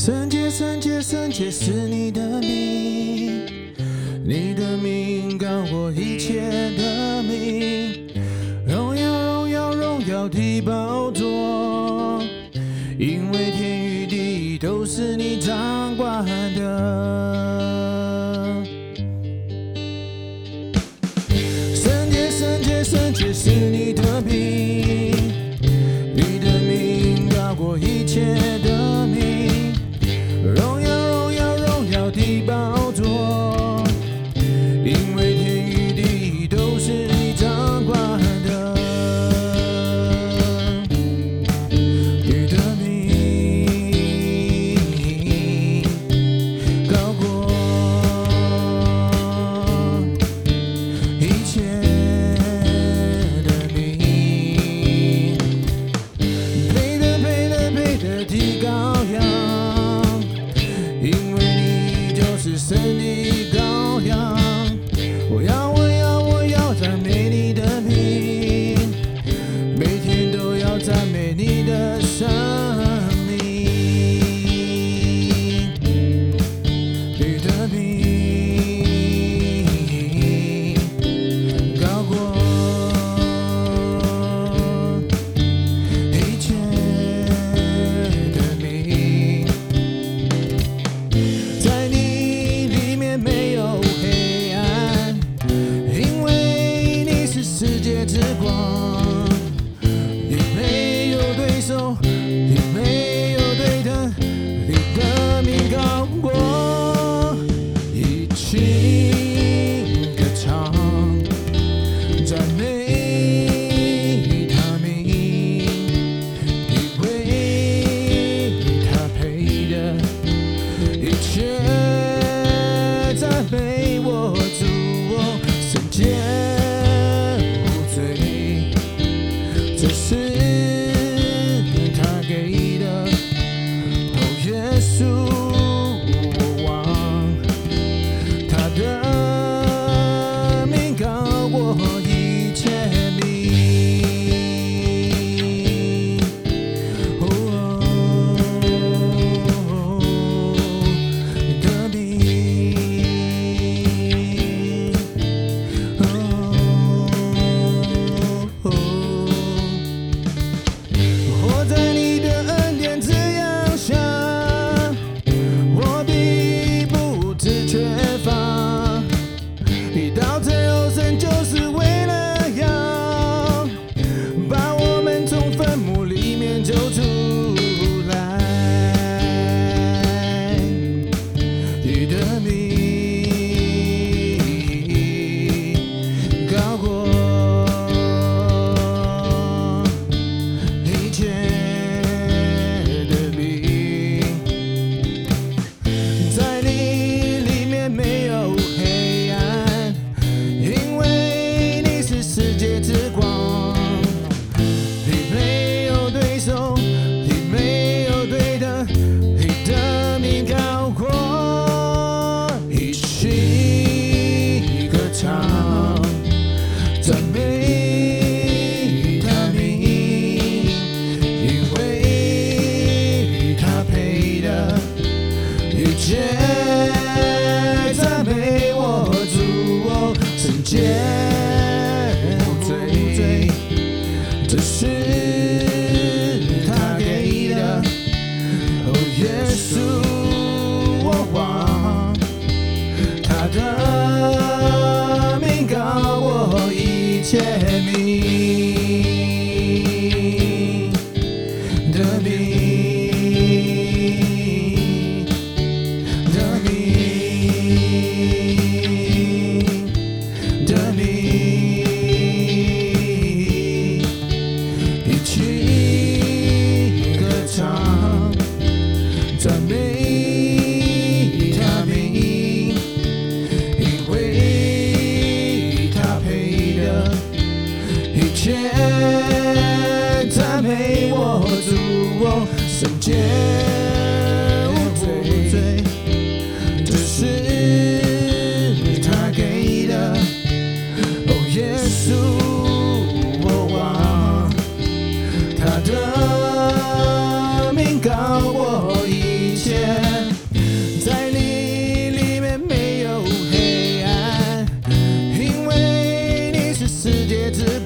三界三界三界是你的命你的命高过一切的命荣耀荣耀荣耀的宝座因为天与地都是你掌管的。三界三界三界是你的命你的命高过一切的 to me. 一切赞美我主，我圣洁罪，这是他给的。哦，耶稣，我望他的名告我一切名。圣洁无罪，这是他给的。哦，耶稣，我忘他的名高过一切，在你里面没有黑暗，因为你是世界之。